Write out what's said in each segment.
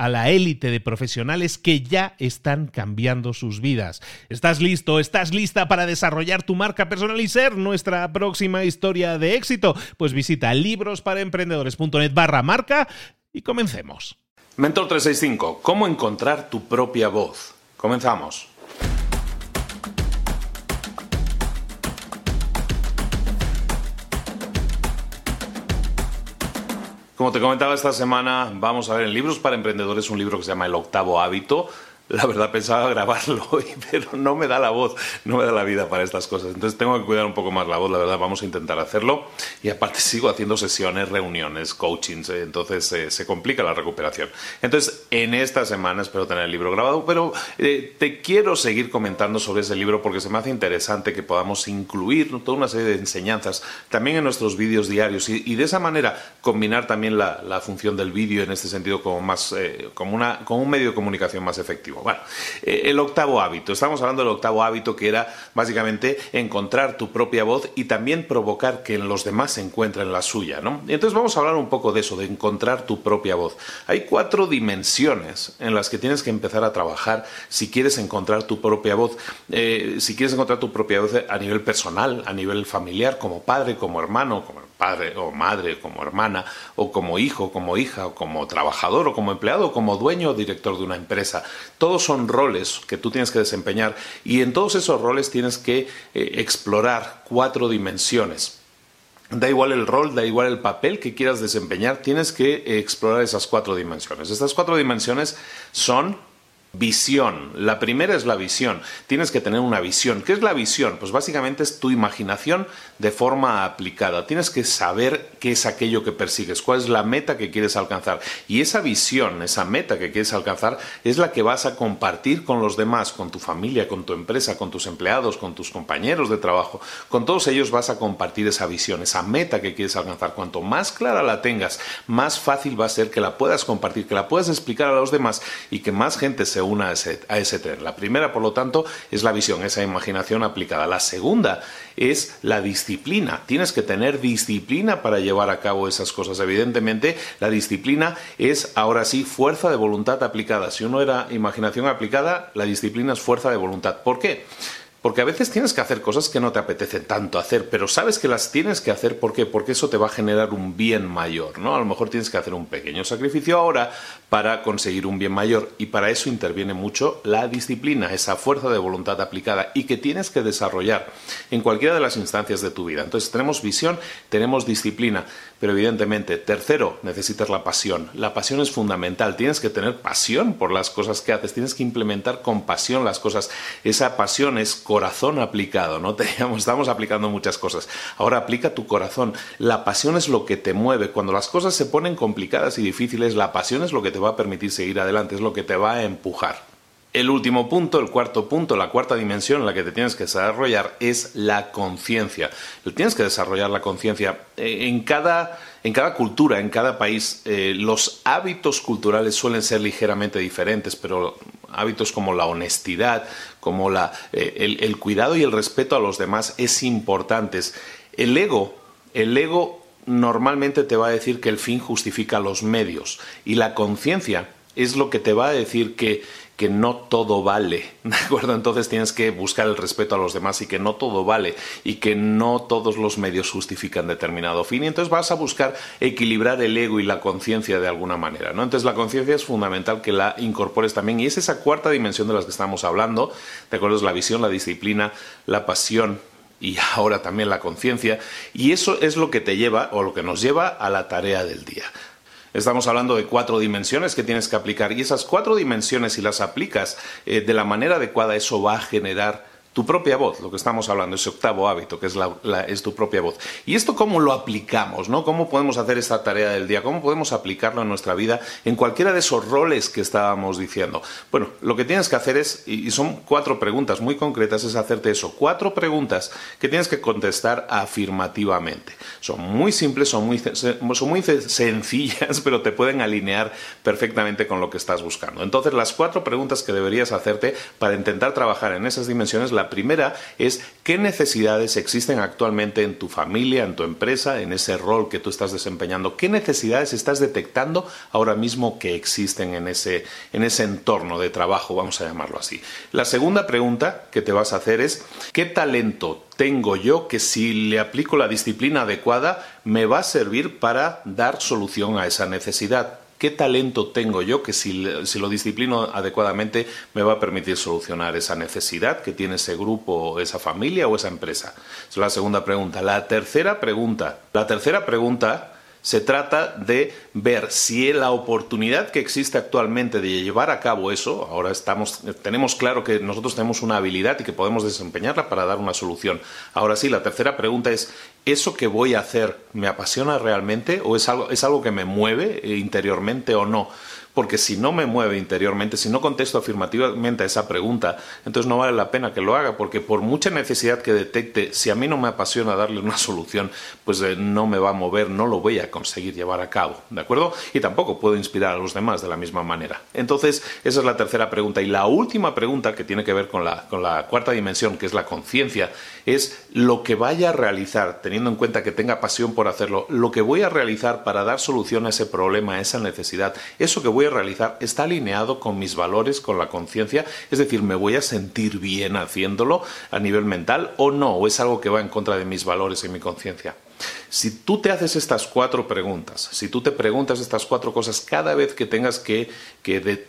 a la élite de profesionales que ya están cambiando sus vidas. ¿Estás listo? ¿Estás lista para desarrollar tu marca personal y ser nuestra próxima historia de éxito? Pues visita librosparaemprendedores.net barra marca y comencemos. Mentor 365, ¿cómo encontrar tu propia voz? Comenzamos. Como te comentaba esta semana, vamos a ver en Libros para Emprendedores un libro que se llama El octavo hábito la verdad pensaba grabarlo hoy, pero no me da la voz, no me da la vida para estas cosas. Entonces tengo que cuidar un poco más la voz, la verdad, vamos a intentar hacerlo. Y aparte sigo haciendo sesiones, reuniones, coachings, eh, entonces eh, se complica la recuperación. Entonces, en esta semana espero tener el libro grabado, pero eh, te quiero seguir comentando sobre ese libro porque se me hace interesante que podamos incluir toda una serie de enseñanzas también en nuestros vídeos diarios y, de esa manera combinar también la, función del vídeo en este sentido como, más, como, una, como un medio de comunicación más efectivo. Bueno, eh, el octavo hábito. Estamos hablando del octavo hábito que era básicamente encontrar tu propia voz y también provocar que los demás se encuentren la suya, ¿no? Y entonces vamos a hablar un poco de eso, de encontrar tu propia voz. Hay cuatro dimensiones en las que tienes que empezar a trabajar si quieres encontrar tu propia voz. Eh, si quieres encontrar tu propia voz a nivel personal, a nivel familiar, como padre, como hermano, como padre o madre, como hermana, o como hijo, como hija, o como trabajador, o como empleado, o como dueño o director de una empresa. Todos son roles que tú tienes que desempeñar y en todos esos roles tienes que eh, explorar cuatro dimensiones. Da igual el rol, da igual el papel que quieras desempeñar, tienes que eh, explorar esas cuatro dimensiones. Estas cuatro dimensiones son Visión. La primera es la visión. Tienes que tener una visión. ¿Qué es la visión? Pues básicamente es tu imaginación de forma aplicada. Tienes que saber qué es aquello que persigues, cuál es la meta que quieres alcanzar. Y esa visión, esa meta que quieres alcanzar, es la que vas a compartir con los demás, con tu familia, con tu empresa, con tus empleados, con tus compañeros de trabajo. Con todos ellos vas a compartir esa visión, esa meta que quieres alcanzar. Cuanto más clara la tengas, más fácil va a ser que la puedas compartir, que la puedas explicar a los demás y que más gente se una a ese, a ese tren. La primera, por lo tanto, es la visión, esa imaginación aplicada. La segunda es la disciplina. Tienes que tener disciplina para llevar a cabo esas cosas. Evidentemente, la disciplina es ahora sí fuerza de voluntad aplicada. Si uno era imaginación aplicada, la disciplina es fuerza de voluntad. ¿Por qué? Porque a veces tienes que hacer cosas que no te apetece tanto hacer, pero sabes que las tienes que hacer ¿por qué? porque eso te va a generar un bien mayor, ¿no? A lo mejor tienes que hacer un pequeño sacrificio ahora para conseguir un bien mayor y para eso interviene mucho la disciplina, esa fuerza de voluntad aplicada y que tienes que desarrollar en cualquiera de las instancias de tu vida. Entonces tenemos visión, tenemos disciplina, pero evidentemente, tercero, necesitas la pasión. La pasión es fundamental, tienes que tener pasión por las cosas que haces, tienes que implementar con pasión las cosas. Esa pasión es corazón aplicado, ¿no? estamos aplicando muchas cosas. Ahora aplica tu corazón. La pasión es lo que te mueve. Cuando las cosas se ponen complicadas y difíciles, la pasión es lo que te va a permitir seguir adelante, es lo que te va a empujar. El último punto, el cuarto punto, la cuarta dimensión en la que te tienes que desarrollar es la conciencia. Tienes que desarrollar la conciencia. Eh, en cada, en cada cultura, en cada país, eh, los hábitos culturales suelen ser ligeramente diferentes, pero hábitos como la honestidad, como la, eh, el, el cuidado y el respeto a los demás es importante. El ego, el ego normalmente te va a decir que el fin justifica los medios y la conciencia es lo que te va a decir que que no todo vale, ¿de acuerdo? Entonces tienes que buscar el respeto a los demás y que no todo vale y que no todos los medios justifican determinado fin y entonces vas a buscar equilibrar el ego y la conciencia de alguna manera, ¿no? Entonces la conciencia es fundamental que la incorpores también y es esa cuarta dimensión de la que estamos hablando, ¿de acuerdo? Es la visión, la disciplina, la pasión, y ahora también la conciencia, y eso es lo que te lleva o lo que nos lleva a la tarea del día. Estamos hablando de cuatro dimensiones que tienes que aplicar y esas cuatro dimensiones, si las aplicas eh, de la manera adecuada, eso va a generar tu propia voz, lo que estamos hablando, ese octavo hábito, que es, es, tu propia voz. ¿Y esto cómo lo aplicamos? ¿no? ¿Cómo podemos hacer esta tarea del día? ¿Cómo podemos aplicarlo en nuestra vida en cualquiera de esos roles que estábamos diciendo? Bueno, lo que tienes que hacer es, y son cuatro preguntas muy concretas, es hacerte eso, cuatro preguntas que tienes que contestar afirmativamente. Son muy simples, son muy, son muy sencillas, pero te pueden alinear perfectamente con lo que estás buscando. Entonces, las cuatro preguntas que deberías hacerte para intentar trabajar en esas dimensiones, la primera es qué necesidades existen actualmente en tu familia, en tu empresa, en ese rol que tú estás desempeñando. ¿Qué necesidades estás detectando ahora mismo que existen en ese, en ese entorno de trabajo, vamos a llamarlo así? La segunda pregunta que te vas a hacer es ¿qué talento tengo yo que si le aplico la disciplina adecuada me va a servir para dar solución a esa necesidad? ¿Qué talento tengo yo que si, lo disciplino adecuadamente me va a permitir solucionar esa necesidad que tiene ese grupo, esa familia o esa empresa? Esa es la segunda pregunta. La tercera pregunta. La tercera pregunta se trata de ver si la oportunidad que existe actualmente de llevar a cabo eso, ahora estamos, tenemos claro que nosotros tenemos una habilidad y que podemos desempeñarla para dar una solución. Ahora sí, la tercera pregunta es, ¿eso que voy a hacer me apasiona realmente o es algo, es algo que me mueve interiormente o no? porque si no me mueve interiormente, si no contesto afirmativamente a esa pregunta, entonces no vale la pena que lo haga, porque por mucha necesidad que detecte, si a mí no me apasiona darle una solución, pues eh, no me va a mover, no lo voy a conseguir llevar a cabo, ¿de acuerdo? Y tampoco puedo inspirar a los demás de la misma manera. Entonces, esa es la tercera pregunta. Y la última pregunta, que tiene que ver con la, con la cuarta dimensión, que es la conciencia, es lo que vaya a realizar, teniendo en cuenta que tenga pasión por hacerlo, lo que voy a realizar para dar solución a ese problema, a esa necesidad, eso que voy a realizar está alineado con mis valores, con la conciencia, es decir, me voy a sentir bien haciéndolo a nivel mental o no, o es algo que va en contra de mis valores y mi conciencia. Si tú te haces estas cuatro preguntas, si tú te preguntas estas cuatro cosas cada vez que tengas que, eh,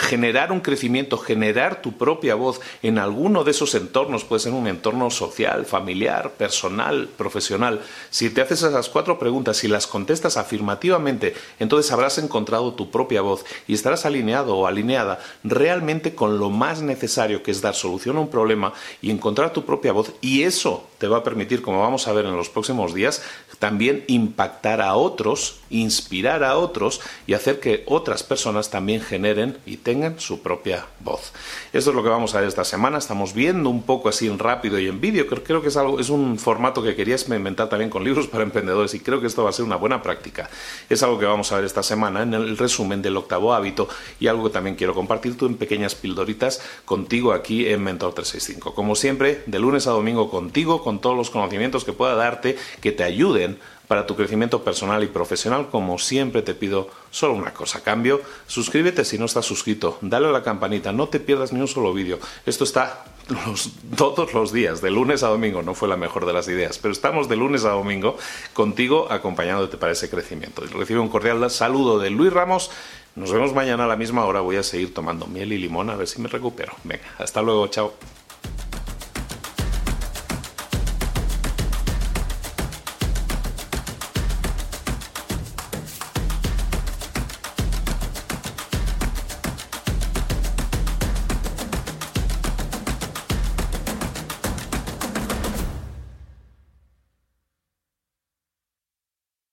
generar un crecimiento, generar tu propia voz en alguno de esos entornos, puede ser un entorno social, familiar, personal, profesional, si te haces esas cuatro preguntas y las contestas afirmativamente, entonces habrás encontrado tu propia voz y estarás alineado o alineada realmente con lo más necesario que es dar solución a un problema y encontrar tu propia voz. Y eso te va a permitir, como vamos a ver en los próximos días, también impactar a otros, inspirar a otros y hacer que otras personas también generen y tengan su propia voz. Esto es lo que vamos a ver esta semana. Estamos viendo un poco así en rápido y en vídeo. Creo, creo que es, algo, es un formato que quería experimentar también con libros para emprendedores y creo que esto va a ser una buena práctica. Es algo que vamos a ver esta semana en el resumen del octavo hábito y algo que también quiero compartir tú en pequeñas pildoritas contigo aquí en Mentor 365. Como siempre, de lunes a domingo contigo, con todos los conocimientos que pueda darte, que te ayuden para tu crecimiento personal y profesional, como siempre te pido solo una cosa. Cambio, suscríbete si no estás suscrito, dale a la campanita, no te pierdas ni un solo vídeo. Esto está todos los días, de lunes a domingo, no fue la mejor de las ideas, pero estamos de lunes a domingo contigo acompañándote para ese crecimiento. Recibe un cordial saludo de Luis Ramos. Nos vemos mañana a la misma hora. Voy a seguir tomando miel y limón a ver si me recupero. Venga, hasta luego, chao.